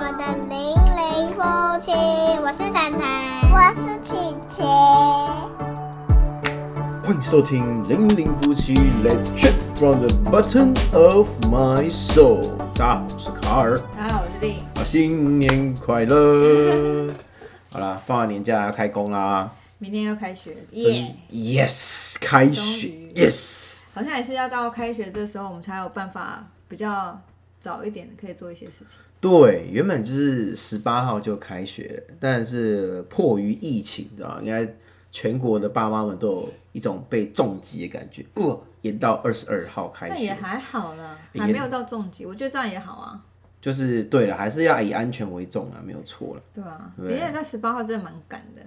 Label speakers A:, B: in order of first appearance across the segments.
A: 我们的零零夫妻，我是凡凡，我是琪琪。
B: 欢迎收听《零零夫妻 Let's check from the Button of My Soul》。大家好，我是卡尔，
C: 大家好，我是丽。
B: 啊，新年快乐！好啦，放完年假要开工啦。
C: 明天要开学，耶、
B: Yes，开学，Yes。
C: 好像也是要到开学这时候，我们才有办法比较早一点可以做一些事情。
B: 对，原本就是十八号就开学，但是迫于疫情，知道吗应该全国的爸妈们都有一种被重击的感觉，呃，延到二十二号开学。
C: 但也还好啦，
B: 也
C: 还没有到重击，我觉得这样也好啊，
B: 就是对了，还是要以安全为重啊，没有错了。
C: 对
B: 啊？
C: 因为那十八号真的蛮赶的，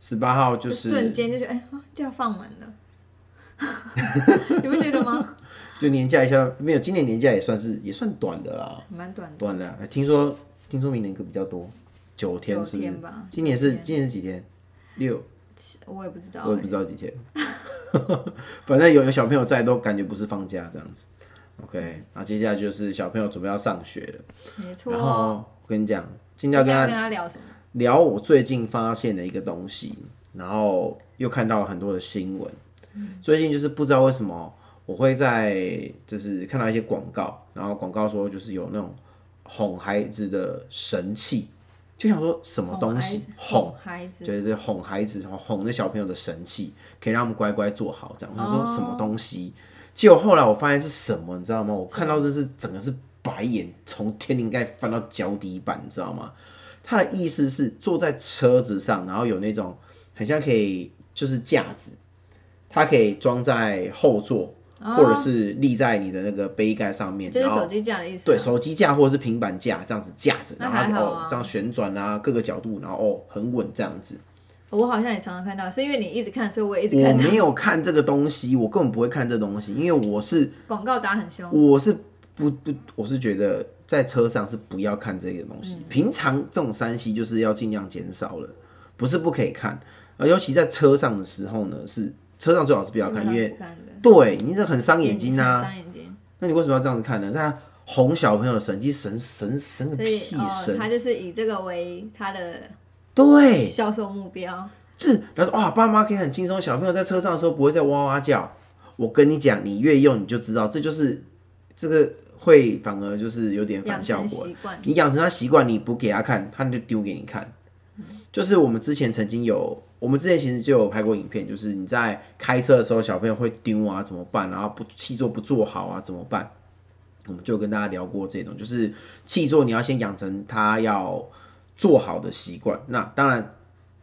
B: 十八号就
C: 就是瞬间就觉得哎、就要放完了 你不觉得吗？
B: 就年假一下，没有，今年年假也算是也算短的啦，
C: 蛮短的，
B: 短的啊。听说听说明年可比较多，九天是不是
C: 天吧
B: 今年是今年是几天？六，
C: 我也不知道、
B: 我也不知道几天。反正有有小朋友在，都感觉不是放假这样子。OK，那接下来就是小朋友准备要上学了，
C: 没错。
B: 然后我跟你讲，今天跟他
C: 跟他聊什么？
B: 聊我最近发现的一个东西，然后又看到了很多的新闻。最近就是不知道为什么我会在就是看到一些广告，然后广告说就是有那种哄孩子的神器，就想说什么东西哄
C: 哄孩子，
B: 就是哄孩子哄那小朋友的神器，可以让他们乖乖做好这样。我想说什么东西，结果后来我发现是什么，你知道吗？我看到这是整个是白眼从天灵盖翻到脚底板，你知道吗？他的意思是坐在车子上，然后有那种很像可以就是架子，它可以装在后座，或者是立在你的那个杯盖上面，
C: 就是手机架的意思、啊。
B: 对，手机架或者是平板架这样子架着，然后哦这样旋转啊，各个角度，然后哦很稳这样子。
C: 我好像也常常看到，是因为你一直看，所以我也一直
B: 我
C: 看我。
B: 没有看这个东西，我根本不会看这东西，因为我是
C: 广告打很凶，
B: 我是不不，我是觉得在车上是不要看这个东
C: 嗯
B: 西。平常这种山西就是要尽量减少了，不是不可以看，而尤其在车上的时候呢，是车上最好是不要看，因为对你这很伤眼睛
C: 呐
B: 啊。
C: 伤眼睛。
B: 那你为什么要这样子看呢？他哄小朋友的神机神神神个屁
C: 哦，
B: 神！
C: 他就是以这个为他的
B: 对，
C: 销售目标。
B: 就是然后说哇，爸妈可以很轻松，小朋友在车上的时候不会再哇哇叫。我跟你讲，你越用你就知道，这就是这个会反而就是有点反效果你养成他习惯，你不给他看，他就丢给你看。就是我们之前曾经有，我们之前其实就有拍过影片，就是你在开车的时候，小朋友会丢啊，怎么办？然后不气座不做好啊，怎么办？我们就跟大家聊过这种，就是气座你要先养成他要做好的习惯。那当然，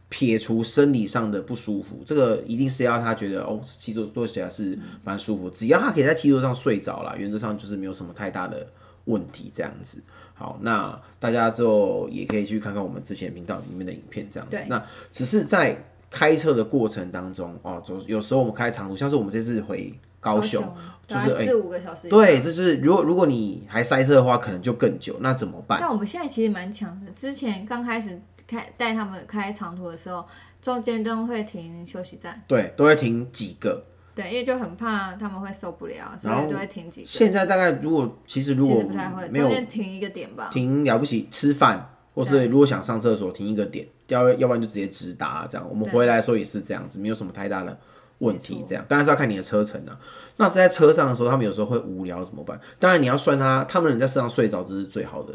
B: 撇除生理上的不舒服，这个一定是要他觉得哦，气座做起来是蛮舒服，只要他可以在气座上睡着啦，原则上就是没有什么太大的问题这样子。好，那大家之后也可以去看看我们之前频道里面的影片，这样子。那只是在开车的过程当中，哦，总有时候我们开长途，像是我们这次回高雄，就是
C: 四五个小时。
B: 对，。这就是如果如果你还塞车的话，可能就更久，那怎么办？
C: 但我们现在其实蛮强的，之前刚开始开带他们开长途的时候，中间都会停休息站，
B: 对，都会停几个。
C: 对，因为就很怕他们会受不了，所
B: 然后
C: 以都会停几个。
B: 现在大概如果其实如果
C: 实不太会，
B: 没有
C: 中间停一个点吧。
B: 停了不起吃饭，或是如果想上厕所停一个点，要要不然就直接直达这样。我们回来的时候也是这样子，没有什么太大的问题这样。当然是要看你的车程啊。那在车上的时候，他们有时候会无聊怎么办？当然你要算他，他们人在车上睡着，这是最好的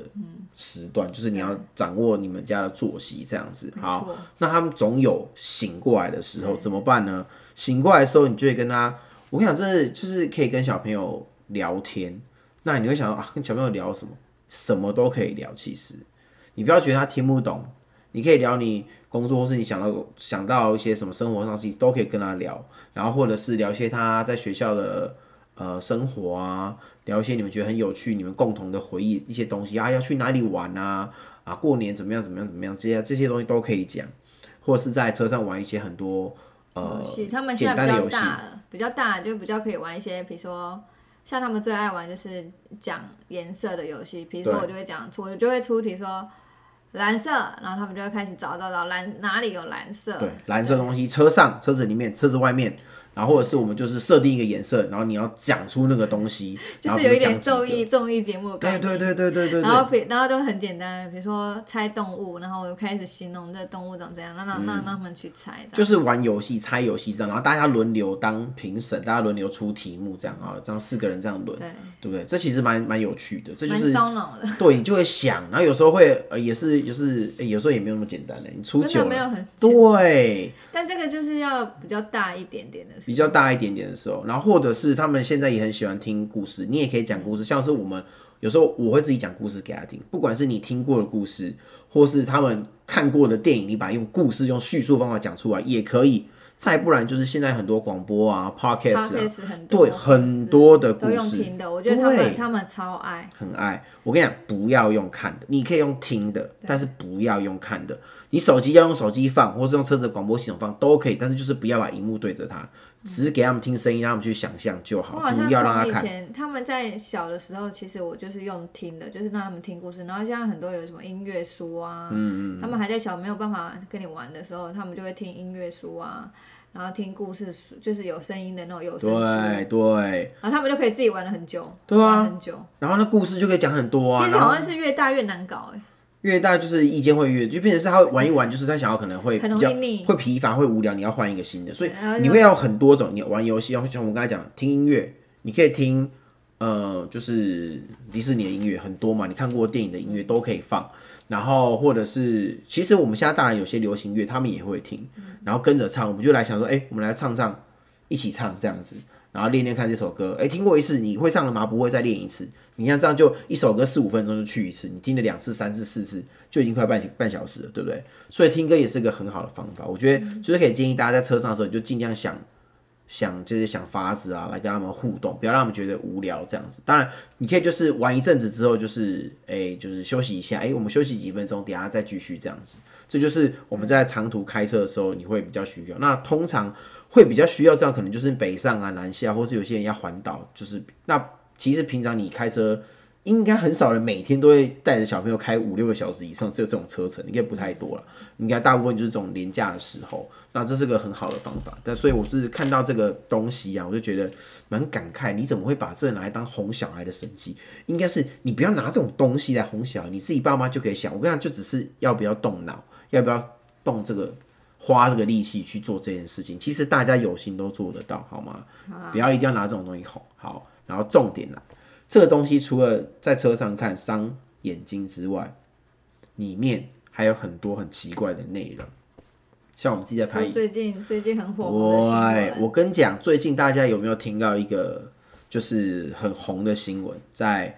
B: 时段，就是你要掌握你们家的作息这样子。好，那他们总有醒过来的时候，怎么办呢？醒过来的时候，你就会跟他，我跟你讲，这就是可以跟小朋友聊天。那你会想到啊，跟小朋友聊什么？什么都可以聊。其实你不要觉得他听不懂，你可以聊你工作，或是你想到想到一些什么生活上事情，都可以跟他聊。然后或者是聊一些他在学校的呃生活啊，聊一些你们觉得很有趣、你们共同的回忆一些东西啊，要去哪里玩啊，啊过年怎么样怎么样怎么样，这些这些东西都可以讲，或是在车上玩一些很多呃
C: 游戏，他们现在比较。大了，比较大就比较可以玩一些，比如说像他们最爱玩就是讲颜色的游戏，比如说我就会讲出，我就会出题说蓝色，然后他们就会开始找找找蓝哪里有蓝色，
B: 对，蓝色东西，车上、车子里面、车子外面，然后或者是我们就是设定一个颜色，然后你要讲出那个东西，
C: 就是有一点综艺综艺节目的
B: 对
C: 感觉。
B: 对对对对对
C: 然后然后都很简单，比如说猜动物，然后我就开始形容这个动物长怎样，让让让让他们去猜。
B: 就是玩游戏、猜游戏这样，然后大家轮流当评审，大家轮流出题目这样啊，这样四个人这样轮，
C: 对，
B: 对不对？这其实蛮蛮有趣的，这就
C: 蛮
B: 是
C: 烧脑的，
B: 对你就会想，然后有时候会呃也是就是、诶有时候也没有那么简单嘞，你出
C: 真
B: 久了，
C: 没有很。
B: 对。
C: 但这个就是要比较大一点点的事
B: 比较大一点点的时候，然后或者是他们现在也很喜欢听故事，你也可以讲故事，像是我们有时候我会自己讲故事给他听，不管是你听过的故事，或是他们看过的电影，你把用故事用叙述方法讲出来也可以。再不然就是现在很多广播啊、podcast 啊
C: ，podcast 很多
B: 对很多的故
C: 都用
B: 事
C: 听的，我觉得他
B: 对
C: 们他们超爱。
B: 很爱。我跟你讲，不要用看的，你可以用听的，但是不要用看的。你手机要用手机放，或是用车子的广播系统放都可以，但是就是不要把荧幕对着它，只是给他们听声音，让他们去想象就好，
C: 我好像
B: 不要让他
C: 从以。前他们在小的时候，其实我就是用听的，就是让他们听故事。然后现在很多有什么音乐书啊，
B: 嗯
C: 他们还在小没有办法跟你玩的时候，他们就会听音乐书啊，然后听故事书，就是有声音的那种有声书，
B: 对对，
C: 然后他们就可以自己玩了很久，
B: 对啊
C: 玩很久。
B: 然后那故事就可以讲很多啊。
C: 其实好像是越大越难搞哎、
B: 越大就是意见会越，就变成是他会玩一玩，就是他想要可能会比较会疲乏、会无聊，你要换一个新的，所以你会要很多种。你玩游戏，要像我刚才讲听音乐，你可以听呃，就是迪士尼的音乐很多嘛，你看过电影的音乐都可以放。然后或者是，其实我们现在当然有些流行乐，他们也会听，然后跟着唱，我们就来想说，哎，我们来唱唱，一起唱这样子，然后练练看这首歌。哎，听过一次，你会唱了吗？不会，再练一次。你像这样就一首歌四五分钟就去一次，你听了两次、三次、四次，就已经快半半小时了，对不对？所以听歌也是个很好的方法。我觉得就是可以建议大家在车上的时候，你就尽量想想就是想法子啊，来跟他们互动，不要让他们觉得无聊这样子。当然，你可以就是玩一阵子之后，就是哎、就是休息一下，哎、我们休息几分钟，等下再继续这样子。这就是我们在长途开车的时候，你会比较需要。那通常会比较需要这样，可能就是北上啊、南下，或是有些人要环岛，就是那其实平常你开车。应该很少人每天都会带着小朋友开五六个小时以上，只有这种车程，应该不太多了。应该大部分就是这种廉价的时候，那这是个很好的方法。但所以我是看到这个东西啊，我就觉得蛮感慨，你怎么会把这拿来当哄小孩的神器？应该是你不要拿这种东西来哄小孩，你自己爸妈就可以想。我跟你讲，就只是要不要动脑，要不要动这个。花这个力气去做这件事情，其实大家有心都做得到，好吗？不要一定要拿这种东西哄。好，然后重点来，这个东西除了在车上看伤眼睛之外，里面还有很多很奇怪的内容。像我们自己在拍
C: 说最近最近很火红的新
B: 对，
C: 闻，
B: 我跟你讲，最近大家有没有听到一个就是很红的新闻，在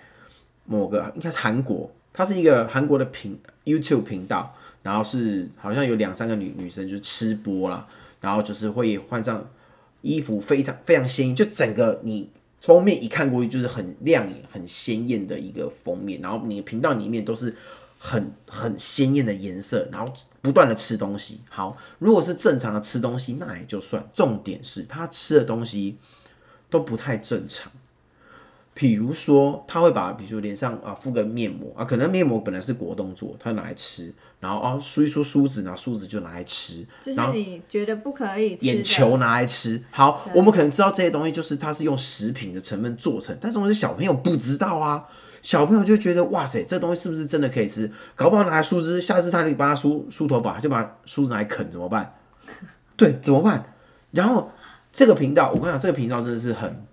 B: 某个应该是韩国，它是一个韩国的频 YouTube 频道，然后是好像有两三个女女生就吃播啦，然后就是会换上衣服非常非常鲜艳，就整个你封面一看过去就是很亮眼、很鲜艳的一个封面，然后你的频道里面都是很很鲜艳的颜色，然后不断的吃东西。好，如果是正常的吃东西，那也就算。重点是他吃的东西都不太正常。比如说，他会把，比如说脸上啊敷个面膜啊，可能面膜本来是果冻做，他拿来吃，然后啊梳一梳梳子，拿梳子就拿来吃，
C: 就是你觉得不可以吃
B: 眼球拿来吃。好，我们可能知道这些东西就是它是用食品的成分做成，但是我们是小朋友不知道啊。小朋友就觉得哇塞，这东西是不是真的可以吃？搞不好拿来梳子，下次他就帮他梳梳头发，就把梳子拿来啃，怎么办？对，怎么办？然后这个频道，我跟你讲，这个频道真的是很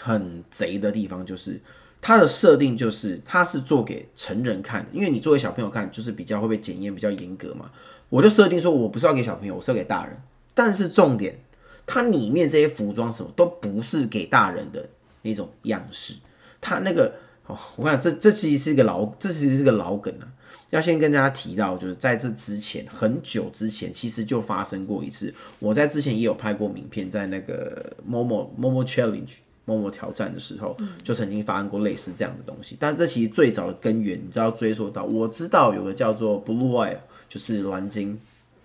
B: 很贼的地方，就是它的设定就是它是做给成人看的，因为你作为小朋友看，就是比较会被检验，比较严格嘛。我就设定说我不是要给小朋友，我是要给大人。但是重点，它里面这些服装什么都不是给大人的那种样式，它那个。哦，我看这这其实是一个老，这其实是个老梗啊。要先跟大家提到，就是在这之前很久之前，其实就发生过一次。我在之前也有拍过名片，在那个 Momo Momo Challenge Momo 挑战的时候，就曾经发生过类似这样的东西。但这其实最早的根源，你知道追溯到，我知道有个叫做 Blue Whale，就是蓝鲸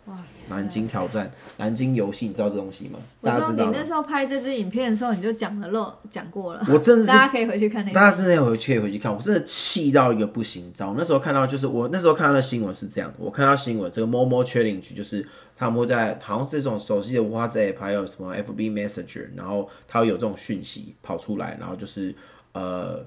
C: 哇塞！
B: 蓝鲸挑战、南京游戏，你知道这东西吗？
C: 我
B: 大家知道
C: 你那？时候拍这支影片的时候，你就讲了漏讲过了，
B: 我真的是
C: 大家可以回去看那个。
B: 大家真的要回去可以回去看，我真的气到一个不行。你知道，我那时候看到就是我那时候看到的新闻是这样，我看到新闻这个 Momo Challenge 就是他们会在好像是这种手机的 WhatsApp 还有什么 FB Messenger，然后它会有这种讯息跑出来，然后就是呃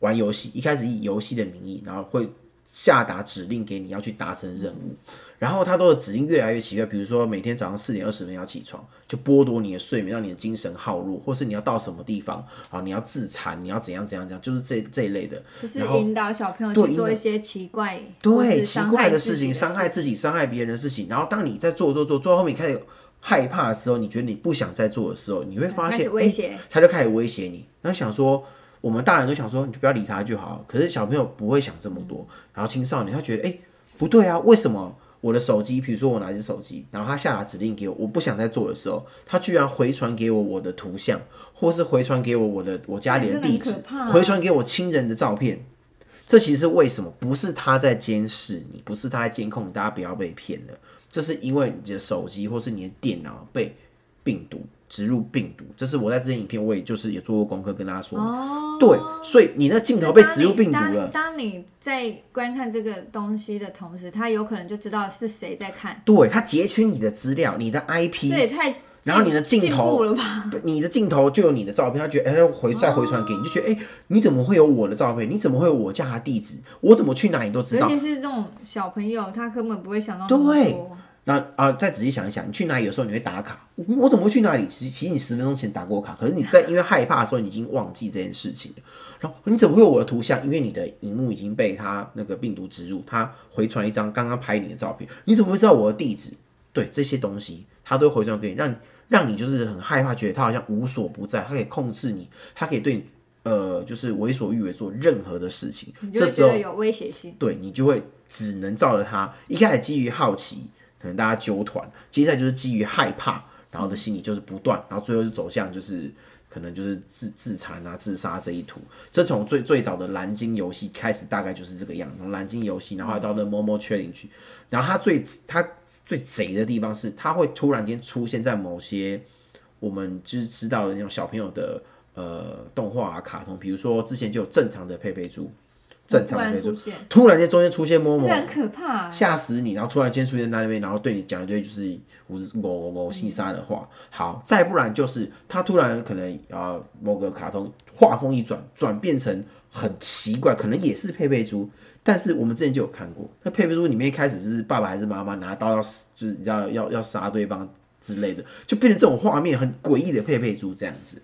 B: 玩游戏，一开始以游戏的名义，然后会下达指令给你要去达成任务，然后他都的指令越来越奇怪，比如说每天早上四点二十分要起床，就剥夺你的睡眠，让你的精神耗弱，或是你要到什么地方啊，你要自残，你要怎样怎样怎样，就是这这一类的。
C: 就是引导小朋友去做一些奇怪、或
B: 对奇怪的事情，伤害自己、伤害别人的事情。然后当你在做做做做到后面开始害怕的时候，你觉得你不想再做的时候，你会发
C: 开
B: 现，
C: 威胁
B: 他就开始威胁你。然后想说，我们大人都想说，你就不要理他就好。可是小朋友不会想这么多。然后青少年他觉得，哎、不对啊，为什么我的手机，比如说我拿一只手机，然后他下达指令给我，我不想再做的时候，他居然回传给我我的图像，或是回传给我我的我家里的地址回传给我亲人的照片。这其实是为什么？不是他在监视你，不是他在监控你，大家不要被骗了。这是因为你的手机或是你的电脑被病毒植入病毒，这是我在之前影片我也就是也做过功课跟大家说，
C: 哦，
B: 对，所以你那镜头被植入病毒
C: 当你
B: 了，
C: 当当你在观看这个东西的同时，他有可能就知道是谁在看，
B: 对，他截取你的资料，你的 IP，
C: 这也太
B: 然后你的镜头
C: 了吧？
B: 你的镜头就有你的照片，他觉得哎，他回再回传给你，就觉得哎、你怎么会有我的照片？你怎么会有我家的地址？我怎么去哪你都知道？
C: 尤其是那种小朋友，他根本不会想到
B: 对
C: 多。
B: 那啊、再仔细想一想，你去哪里有时候你会打卡，我我怎么会去哪里？其实其实你十分钟前打过卡，可是你在因为害怕的时候，你已经忘记这件事情了。然后你怎么会有我的图像？因为你的荧幕已经被他那个病毒植入，他回传一张刚刚拍你的照片，你怎么会知道我的地址？对这些东西，他都回传给你，让你让你就是很害怕，觉得他好像无所不在，他可以控制你，他可以对你呃就是为所欲为做任何的事情。这时候
C: 有威胁性。
B: 对你就会只能照着他。一开始基于好奇，可能大家揪团，接下来就是基于害怕，然后的心理就是不断，然后最后就走向就是可能就是自自残啊、自杀这一途。这从最最早的蓝鲸游戏开始，大概就是这个样。从蓝鲸游戏，然后到了 Momo Challenge，然后它最它最贼的地方是，它会突然间出现在某些我们就是知道的那种小朋友的呃动画啊、卡通，比如说之前就有正常的佩佩猪。正常
C: 突
B: 的佩佩猪，
C: 然出现，
B: 突然间中间出现某某
C: 这，很可怕。
B: 吓死你，然后突然间出现在那边，然后对你讲一堆就是五某某细沙的话。好，再不然就是他突然可能啊某个卡通画风一转，转变成很奇怪，可能也是佩佩猪。但是我们之前就有看过，那佩佩猪里面一开始就是爸爸还是妈妈拿刀要死，就是你知道要要杀对方之类的，就变成这种画面很诡异的佩佩猪这样子，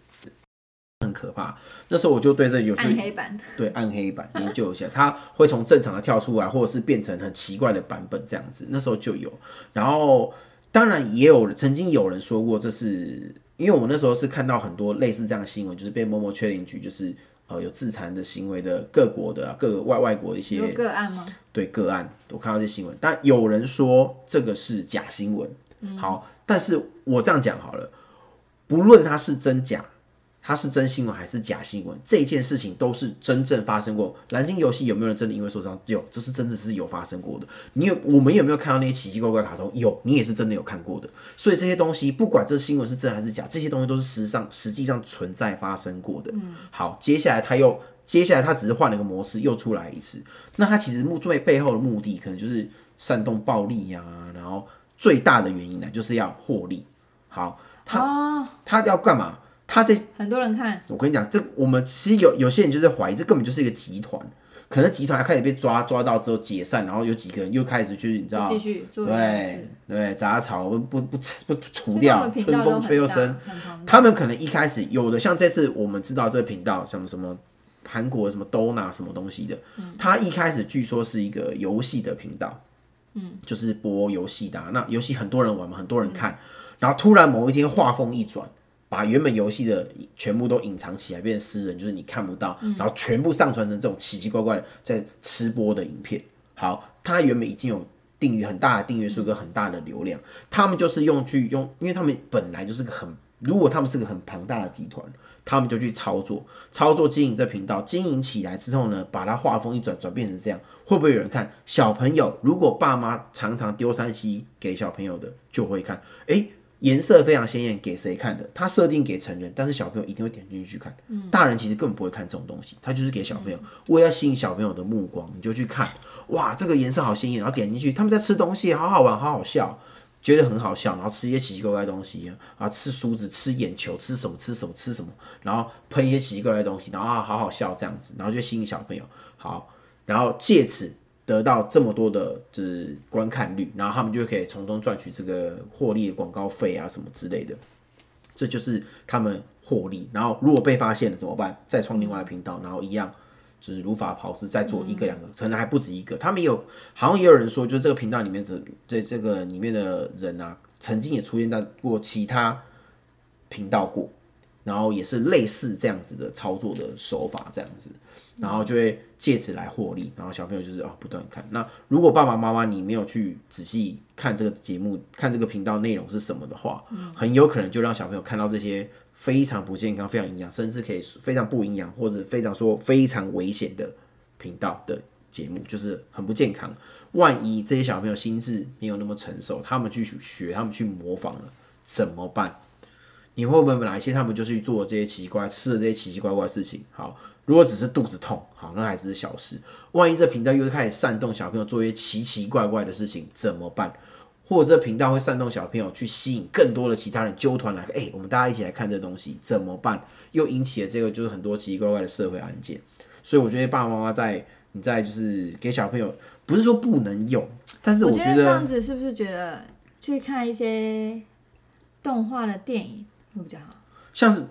B: 很可怕。那时候我就对这有
C: 暗黑版，
B: 对暗黑版研究一下，它会从正常的跳出来，或者是变成很奇怪的版本这样子。那时候就有，然后当然也有曾经有人说过，这是因为我那时候是看到很多类似这样的新闻，就是被某某确定局就是呃有自残的行为的各国的、啊、各个外外国的一些
C: 个案吗？
B: 对个案，我看到这新闻，但有人说这个是假新闻。好，但是我这样讲好了，不论它是真假，它是真新闻还是假新闻，这件事情都是真正发生过。蓝鲸游戏有没有人真的因为受伤？有，这是真的是有发生过的。你有，我们有没有看到那些奇奇怪怪的卡通？有，你也是真的有看过的。所以这些东西，不管这新闻是真还是假，这些东西都是实上实际上存在发生过的。嗯好，接下来他又。接下来他只是换了个模式，又出来一次。那他其实目最背后的目的，可能就是煽动暴力呀、然后最大的原因呢，就是要获利。好，他
C: 哦，
B: 他要干嘛？他这
C: 很多人看，
B: 我跟你讲，这我们其实有有些人就在怀疑，这根本就是一个集团。可能集团还开始被抓抓到之后解散，然后有几个人又开始去，你知道，
C: 继续
B: 对。对，杂草不不不不不除掉，春风吹又生。他们可能一开始有的像这次我们知道这个频道，像什么韩国什么 Dona 什么东西的，他一开始据说是一个游戏的频道，嗯，就是播游戏的啊、那游戏很多人玩嘛，很多人看，然后突然某一天画风一转。把原本游戏的全部都隐藏起来，变成私人，就是你看不到，然后全部上传成这种奇奇怪怪的在吃播的影片。好，它原本已经有订阅很大的订阅数跟很大的流量，他们就是用去用，因为他们本来就是个很如果他们是个很庞大的集团，他们就去操作，操作经营这频道，经营起来之后呢，把它画风一转，转变成这样，会不会有人看？小朋友如果爸妈常常丢三 C 给小朋友的，就会看，诶，颜色非常鲜艳，给谁看的？他设定给成人，但是小朋友一定会点进去去看。大人其实根本不会看这种东西，他就是给小朋友，为了吸引小朋友的目光，你就去看，哇，这个颜色好鲜艳，然后点进去，他们在吃东西，好好玩，好好笑。觉得很好笑，然后吃一些奇奇怪怪的东西啊，吃梳子、吃眼球、吃什么、吃什么、吃什么，然后喷一些奇奇怪怪的东西，然后啊，好好笑这样子，然后就吸引小朋友，好，然后借此得到这么多的就是观看率，然后他们就可以从中赚取这个获利的广告费啊什么之类的，这就是他们获利。然后如果被发现了怎么办？再创另外一个频道，然后一样。就是如法炮制，再做一个两个，可能还不止一个。他们有，好像也有人说，就是这个频道里面的，在这个里面的人啊，曾经也出现在过其他频道过，然后也是类似这样子的操作的手法，这样子，然后就会借此来获利。然后小朋友就是啊，不断看。那如果爸爸妈妈你没有去仔细看这个节目，看这个频道内容是什么的话，很有可能就让小朋友看到这些。非常不健康、非常营养，甚至可以非常不营养，或者非常说非常危险的频道的节目，就是很不健康。万一这些小朋友心智没有那么成熟，他们去学，他们去模仿了，怎么办？你会不会哪一些他们就去做这些奇怪、吃的这些奇奇怪怪的事情？好，如果只是肚子痛，好，那还只是小事。万一这频道又开始煽动小朋友做一些奇奇怪怪的事情，怎么办？或者这频道会煽动小朋友去吸引更多的其他人纠团来，哎，我们大家一起来看这东西怎么办？又引起了这个就是很多奇奇怪怪的社会案件。所以我觉得爸爸妈妈在你在就是给小朋友，不是说不能用，但是我觉得
C: 这样子是不是觉得去看一些动画的电影会比较好？
B: 像是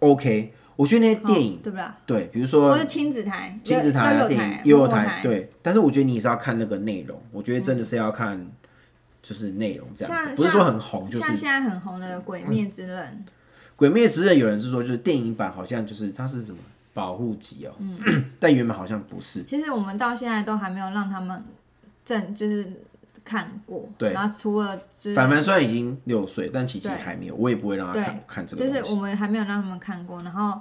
B: OK，我觉得那些电影
C: 对不啦？
B: 对，比如说
C: 或者亲子台、
B: 亲子台
C: 啊
B: 电影、幼幼台，对。但是我觉得你是要看那个内容，我觉得真的是要看。就是内容这样子，不是说很红，就是
C: 像现在很红的《鬼灭之刃》。
B: 《鬼灭之刃》有人是说，就是电影版好像就是它是什么保护级哦，嗯 但原本好像不是。
C: 其实我们到现在都还没有让他们正就是看过。
B: 对。
C: 然后除了就是
B: 凡凡虽然已经六岁，但琪琪还没有，我也不会让他看看这个。
C: 就是我们还没有让他们看过，然后。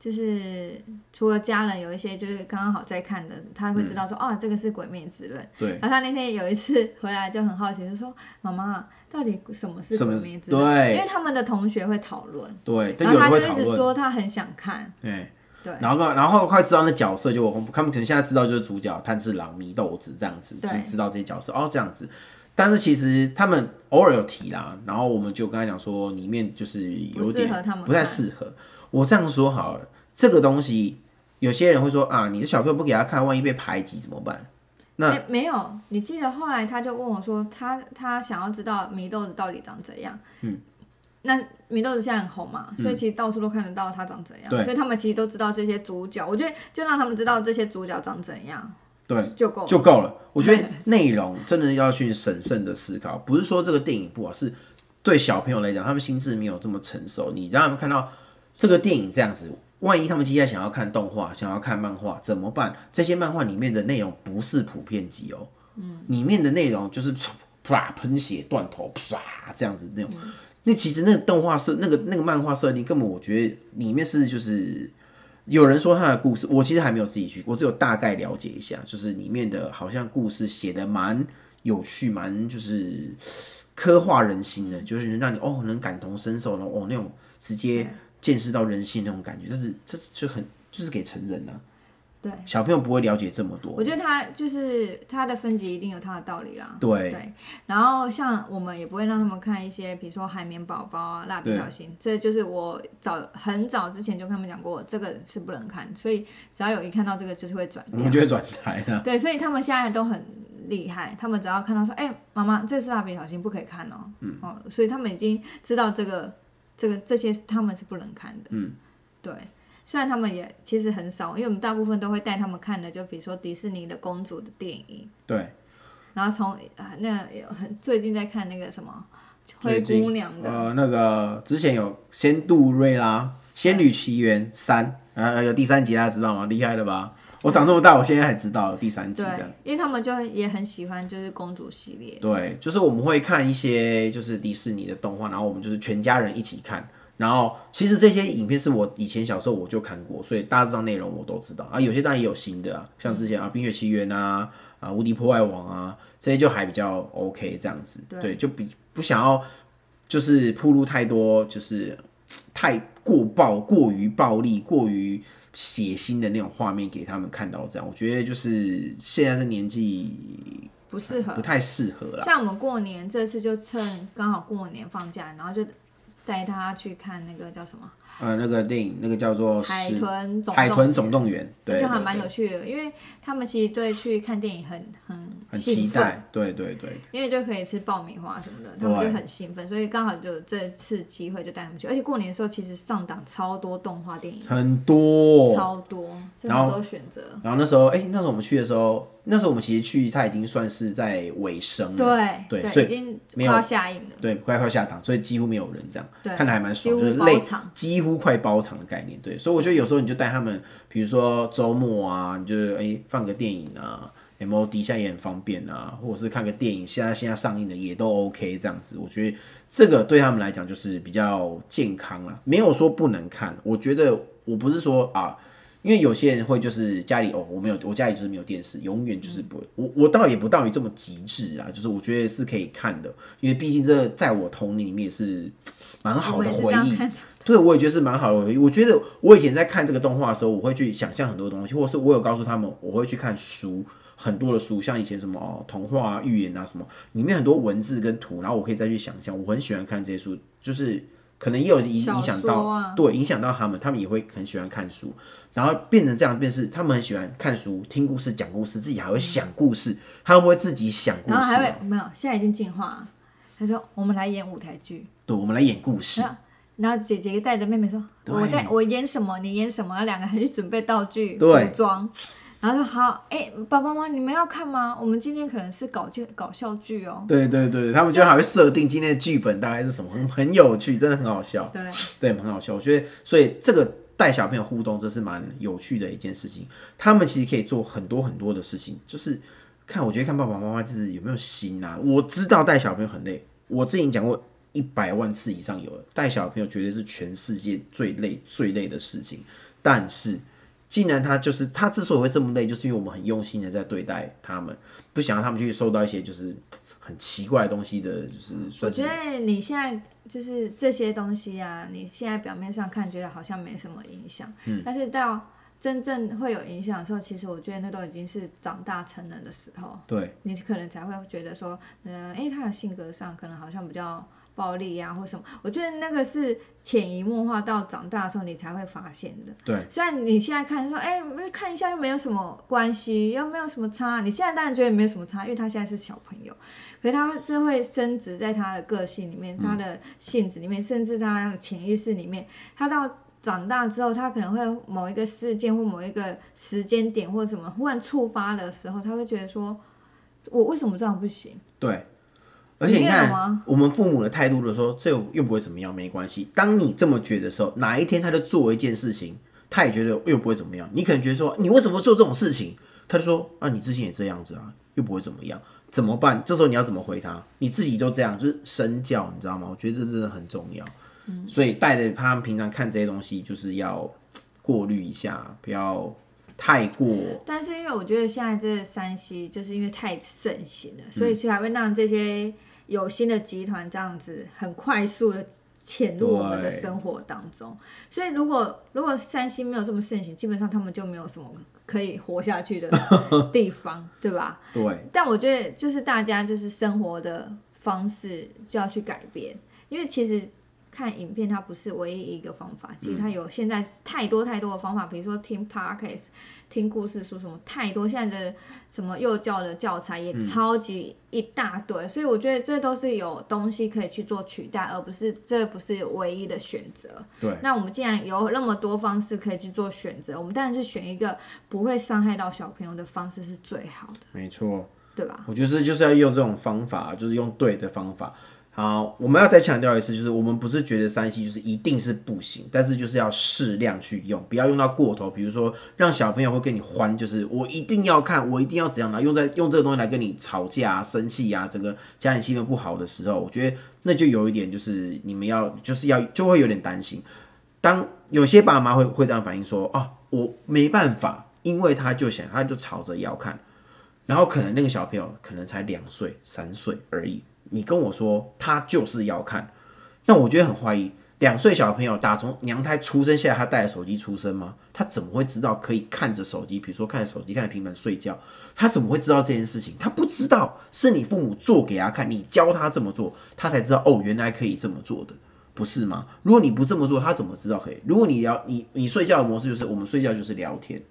C: 就是除了家人有一些就是刚刚好在看的，他会知道说哦，这个是《鬼灭之刃》。
B: 对。
C: 然后他那天有一次回来就很好奇，就说：“妈妈，到底什么是《鬼灭之刃》？”
B: 对。
C: 因为他们的同学会讨论。
B: 对。
C: 然后他就一直说他很想看。
B: 对。
C: 对。
B: 然后然后快知道那角色，就我他们可能现在知道就是主角炭治郎、祢豆子这样子，就知道这些角色哦这样子。但是其实他们偶尔有提啦，然后我们就跟他讲说，里面就是有点不太适合。我这样说好了，这个东西有些人会说啊，你的小朋友不给他看，万一被排挤怎么办？那
C: 没有，你记得后来他就问我说，他他想要知道祢豆子到底长怎样。嗯，那米豆子现在很红嘛，所以其实到处都看得到他长怎样。所以他们其实都知道这些主角。我觉得就让他们知道这些主角长怎样，
B: 对，
C: 就够
B: 就够了。我觉得内容真的要去审慎的思考，不是说这个电影不好，是对小朋友来讲，他们心智没有这么成熟，你让他们看到。这个电影这样子，万一他们接下来想要看动画，想要看漫画怎么办？这些漫画里面的内容不是普遍级哦，嗯，里面的内容就是啪喷血断头啪这样子那种。那其实那个动画设那个那个漫画设定根本我觉得里面是就是有人说他的故事，我其实还没有自己去，我只有大概了解一下，就是里面的好像故事写的蛮有趣，蛮就是刻画人心的，就是让你哦能感同身受然后哦那种直接。见识到人性那种感觉，但是这是就很就是给成人的，
C: 对
B: 小朋友不会了解这么多。
C: 我觉得他就是他的分级一定有他的道理啦。
B: 对
C: 对，然后像我们也不会让他们看一些，比如说海绵宝宝啊、蜡笔小新，这就是我早很早之前就跟他们讲过，这个是不能看，所以只要有一看到这个就是会转，
B: 我们就会转台
C: 的。对，所以他们现在都很厉害，他们只要看到说，哎，妈妈，这是蜡笔小新，不可以看哦。嗯哦，所以他们已经知道这个。这个这些他们是不能看的，嗯，对，虽然他们也其实很少，因为我们大部分都会带他们看的，就比如说迪士尼的公主的电影，
B: 对，
C: 然后从啊那很最近在看那个什么灰姑娘的，
B: 呃，那个之前有《仙杜瑞拉》《仙女奇缘三》，啊有第三集大家知道吗？厉害了吧？我长这么大，我现在还知道第三集的，
C: 因为他们就也很喜欢，就是公主系列。
B: 对，就是我们会看一些就是迪士尼的动画，然后我们就是全家人一起看，然后其实这些影片是我以前小时候我就看过，所以大致上内容我都知道啊。有些当然也有新的啊，像之前啊《冰雪奇缘》啊啊《无敌破坏王》啊这些就还比较 OK 这样子，对，就比不想要就是铺路太多，就是太过暴、过于暴力、过于血腥的那种画面给他们看到，这样我觉得就是现在的年纪
C: 不适合
B: 不，太适合啦。
C: 像我们过年这次就趁刚好过年放假，然后就带他去看那个叫什么
B: 呃，那个电影那个叫做《
C: 海豚总
B: 海豚总动员，对，
C: 就还蛮有趣的，因为他们其实对去看电影很很
B: 很，期待，对对对，
C: 因为就可以吃爆米花什么的，他们就很兴奋，所以刚好就这次机会就带他们去。而且过年的时候其实上档超多动画电影，
B: 很多。
C: 超多，就
B: 然后
C: 很多选择。
B: 然后那时候，哎、那时候我们去的时候，那时候我们其实去，它已经算是在尾声了，
C: 对
B: 对所以
C: 已经
B: 没有
C: 快要下映了。
B: 对，快快下档，所以几乎没有人这样，
C: 对
B: 看的还蛮爽，就是累
C: 包场，
B: 几乎快包场的概念，对，所以我觉得有时候你就带他们，比如说周末啊，你就是哎、放个电影啊，MOD 现在也很方便啊，或者是看个电影，现在现在上映的也都 OK 这样子，我觉得这个对他们来讲就是比较健康啦，没有说不能看，我觉得我不是说啊。因为有些人会就是家里哦，我没有，我家里就是没有电视，永远就是不会。我我倒也不到于这么极致啊，就是我觉得是可以看的，因为毕竟这在我童年里面也是蛮好的回忆。对，我也觉得是蛮好的。我觉得我以前在看这个动画的时候，我会去想象很多东西，或者是我有告诉他们，我会去看书，很多的书，像以前什么哦童话啊、寓言啊什么，里面很多文字跟图，然后我可以再去想象。我很喜欢看这些书，就是可能也有影
C: 小
B: 影响到，对，影响到他们，他们也会很喜欢看书，然后变成这样，便是他们很喜欢看书、听故事、讲故事，自己还会想故事，他们会自己想故
C: 然后还
B: 事。
C: 会没有，现在已经进化了。他说我们来演舞台剧，
B: 对，我们来演故事
C: 然。后然后姐姐带着妹妹说，我带我演什么，你演什么，两个还去准备道具、
B: 对
C: 服装。然后说好，哎，爸爸妈妈，你们要看吗？我们今天可能是搞剧搞笑剧哦。
B: 对对对，他们就还会设定今天的剧本大概是什么，很很有趣，真的很好笑，
C: 对，
B: 对，很好笑。我觉得，所以这个带小朋友互动，这是蛮有趣的一件事情。他们其实可以做很多很多的事情，就是看，我觉得看爸爸妈妈就是有没有心啊。我知道带小朋友很累，我之前讲过一百万次以上有了，带小朋友绝对是全世界最累最累的事情，但是。既然他就是他之所以会这么累，就是因为我们很用心的在对待他们，不想让他们去受到一些就是很奇怪的东西的，就是
C: 我觉得你现在就是这些东西啊，你现在表面上看觉得好像没什么影响，
B: 嗯
C: 但是到真正会有影响的时候，其实我觉得那都已经是长大成人的时候，
B: 对
C: 你可能才会觉得说，嗯、诶，他的性格上可能好像比较暴力呀、或什么。我觉得那个是潜移默化到长大的时候你才会发现的。
B: 对
C: 虽然你现在看说，哎、看一下又没有什么关系，又没有什么差，你现在当然觉得没有什么差，因为他现在是小朋友，可是他这会升值在他的个性里面、他的性子里面，甚至他的潜意识里面，他到。长大之后，他可能会某一个事件或某一个时间点或者什么忽然触发的时候，他会觉得说：“我为什么这样不行？
B: 对，而且你看，我们父母的态度的说，这又不会怎么样，没关系。当你这么觉得的时候，哪一天他就做一件事情，他也觉得又不会怎么样。你可能觉得说，你为什么做这种事情？他就说，啊，你之前也这样子啊，又不会怎么样，怎么办？这时候你要怎么回他？你自己就这样，就是身教，你知道吗？我觉得这真的很重要。嗯所以带着他们平常看这些东西，就是要过滤一下，不要太过。
C: 但是因为我觉得现在这山西就是因为太盛行了，所以才会让这些有新的集团这样子很快速的潜入我们的生活当中。所以如果如果三星没有这么盛行，基本上他们就没有什么可以活下去的地方，对吧？
B: 对，
C: 但我觉得就是大家就是生活的方式就要去改变，因为其实看影片它不是唯一一个方法，其实它有现在太多太多的方法，比如说听 podcast、听故事书什么太多，现在的什么幼教的教材也超级一大堆，所以我觉得这都是有东西可以去做取代，而不是这不是唯一的选择。
B: 对，
C: 那我们既然有那么多方式可以去做选择，我们当然是选一个不会伤害到小朋友的方式是最好的，
B: 没错。
C: 对吧？
B: 我觉得这就是要用这种方法，就是用对的方法。好，我们要再强调一次，就是我们不是觉得三 C 就是一定是不行，但是就是要适量去用，不要用到过头。比如说让小朋友会跟你欢，就是我一定要看，我一定要怎样拿，用在用这个东西来跟你吵架、生气呀，整个家庭气氛不好的时候，我觉得那就有一点就是你们要就是要就会有点担心。当有些爸妈会会这样反应说啊，我没办法，因为他就想他就吵着要看，然后可能那个小朋友可能才两岁、三岁而已。你跟我说他就是要看，那我觉得很怀疑，两岁小朋友打从娘胎出生下来，他带着手机出生吗？他怎么会知道可以看着手机，比如说看着手机、看着平板睡觉？他怎么会知道这件事情？他不知道，是你父母做给他看，你教他这么做，他才知道哦，原来可以这么做的，不是吗？如果你不这么做，他怎么知道可以？如果你聊你你睡觉的模式就是我们睡觉就是聊天，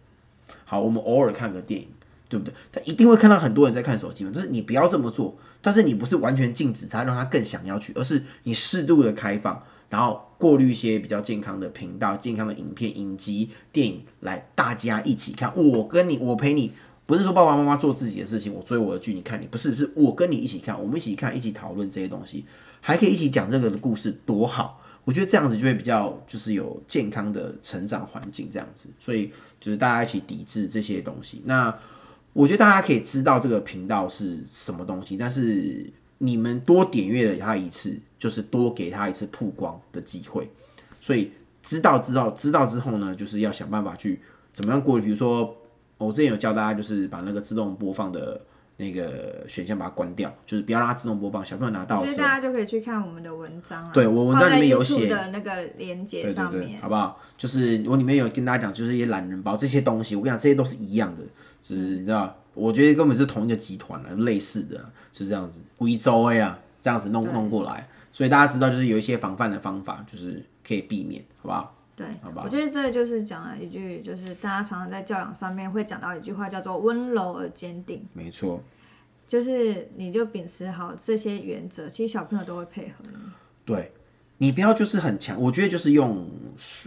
B: 好，我们偶尔看个电影。对不对？他一定会看到很多人在看手机嘛，就是你不要这么做，但是你不是完全禁止他，让他更想要去，而是你适度的开放，然后过滤一些比较健康的频道、健康的影片、影集、电影，来大家一起看。我跟你，我陪你，不是说爸爸妈妈做自己的事情，我追我的剧，你看你，不是，是我跟你一起看，我们一起看，一起讨论这些东西，还可以一起讲这个的故事，多好！我觉得这样子就会比较，就是有健康的成长环境这样子，所以就是大家一起抵制这些东西，那。我觉得大家可以知道这个频道是什么东西，但是你们多点阅了他一次，就是多给他一次曝光的机会。所以知道知道知道之后呢，就是要想办法去怎么样过。比如说，我之前有教大家，就是把那个自动播放的那个选项把它关掉，就是不要让它自动播放。小朋友拿到，
C: 我觉得大家就可以去看我们的文章，
B: 对我文章里面有写
C: 的那个连接上面，
B: 好不好？就是我里面有跟大家讲，就是一些懒人包这些东西，我跟你讲，这些都是一样的。是，你知道，我觉得根本是同一个集团啊，类似的，是这样子，贵州啊，这样子弄弄过来，所以大家知道，就是有一些防范的方法，就是可以避免，好不好？
C: 对，
B: 好吧。
C: 我觉得这就是讲了一句，就是大家常常在教养上面会讲到一句话，叫做温柔而坚定。
B: 没错，
C: 就是你就秉持好这些原则，其实小朋友都会配合你。
B: 对。你不要就是很强，我觉得就是用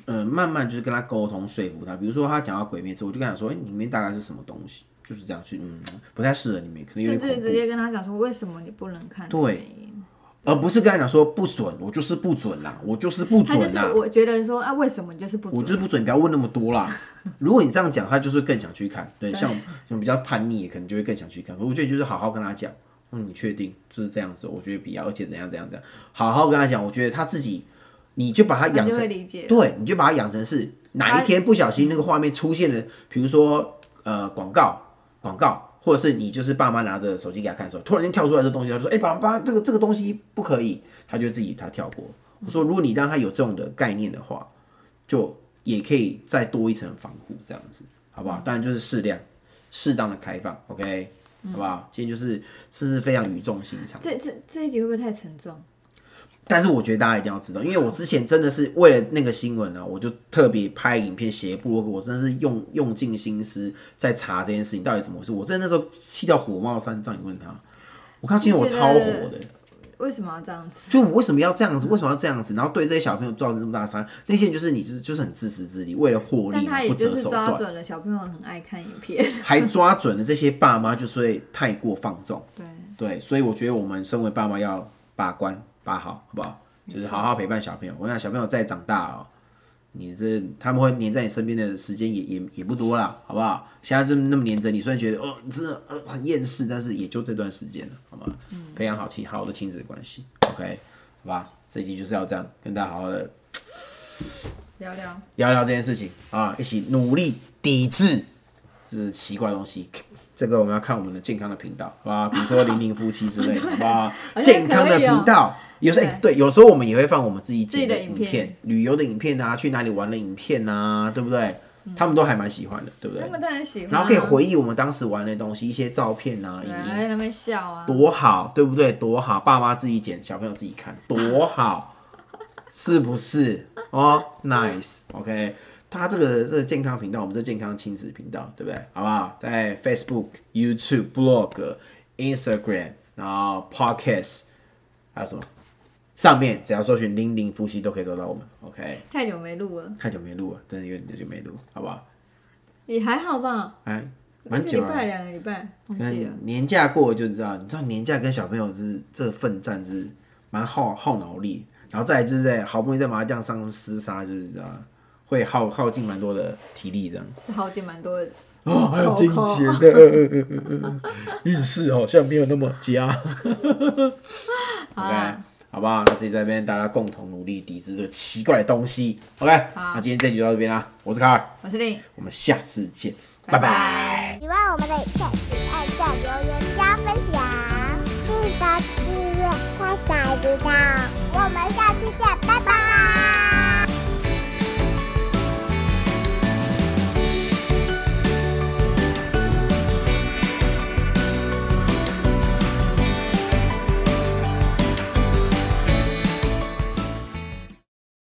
B: 呃慢慢就是跟他沟通说服他，比如说他讲到鬼灭之后，我就跟他说，哎，里面大概是什么东西，就是这样去，嗯，不太适合你们，可能有点
C: 甚至直接跟他讲说，为什么你不能看？
B: 对，而不是跟他讲说不准，我就是不准啦，我就是不准
C: 啦。我觉得说啊，为什么你就是不准？
B: 我就是不准，你不要问那么多啦。如果你这样讲，他就是更想去看。对，像像比较叛逆，可能就会更想去看。我觉得就是好好跟他讲。嗯，你确定就是这样子？我觉得必要，而且怎样怎样怎样，好好跟他讲。我觉得他自己，你就把他养成，对，你就把他养成是哪一天不小心那个画面出现了，比如说呃广告广告，或者是你就是爸妈拿着手机给他看的时候，突然间跳出来这东西，他说：“哎，爸爸，这个这个东西不可以。”他就自己他跳过。我说：“如果你让他有这种的概念的话，就也可以再多一层防护，这样子，好不好？当然就是适量、适当的开放，OK。”好不好？今天就是这是非常语重心长。
C: 这这这一集会不会太沉重？
B: 但是我觉得大家一定要知道，因为我之前真的是为了那个新闻呢，我就特别拍影片写部落格，我真的是用用尽心思在查这件事情到底怎么回事。我真的那时候气到火冒三丈，你问他，我看今天我超火的。
C: 为什么要这样子？
B: 就我为什么要这样子？为什么要这样子？然后对这些小朋友造成这么大伤，那些人就是你就是就是很自私自利，为了获利不择手段。
C: 抓准了小朋友很爱看影片，
B: 还抓准了这些爸妈就是会太过放纵。
C: 对
B: 对，所以我觉得我们身为爸妈要把关把好，好不好？就是好好陪伴小朋友。我想小朋友再长大哦。你这他们会黏在你身边的时间也也也不多啦，好不好？现在这么那么黏着你，虽然觉得哦，这呃很厌世，但是也就这段时间了，好吗？嗯培养好亲好的亲子关系，OK，好吧？这集就是要这样跟大家好好的
C: 聊聊
B: 聊聊这件事情啊，一起努力抵制这奇怪东西。这个我们要看我们的健康的频道，好吧？比如说零零夫妻之类，好不好？健康的频道。有时候哎，对，有时候我们也会放我们自己剪的影片，旅游的影片啊，去哪里玩的影片啊，对不对？他们都还蛮喜欢的，对不对？
C: 他们当然喜欢。
B: 然后可以回忆我们当时玩的东西，一些照片啊，影
C: 在那边笑啊，
B: 多好，对不对？多好，爸妈自己剪，小朋友自己看，多好，是不是？哦，nice，OK。他这个这个健康频道，我们这健康亲子频道，对不对？好不好？在 Facebook、YouTube、Blog、Instagram，然后 Podcast，还有什么？上面只要搜寻“零零夫妻”都可以找到我们，OK。
C: 太久没录了，
B: 太久没录了，真的有点久没录，好不好？
C: 也还好吧，
B: 哎，蛮久
C: 了，礼拜两个礼拜，忘记了。
B: 年假过就知道，你知道年假跟小朋友是这奋战是蛮耗耗脑力。然后再来就是在好不容易在麻将上厮杀，就是你知道？会耗耗尽蛮多的体力这样。
C: 是耗尽蛮多的。
B: 哦，还有金钱的 运势好像没有那么佳。
C: 好
B: OK，
C: 啦，
B: 好不好？那自己在这边大家共同努力抵制这个奇怪的东西。OK，
C: 好
B: 那今天这集就到这边啦。我是卡尔，
C: 我是令，
B: 我们下次见，
C: 拜拜
B: 拜拜
A: 喜欢我们的影片，请按赞、留言、加分享，记得订阅，开小铃铛。我们下。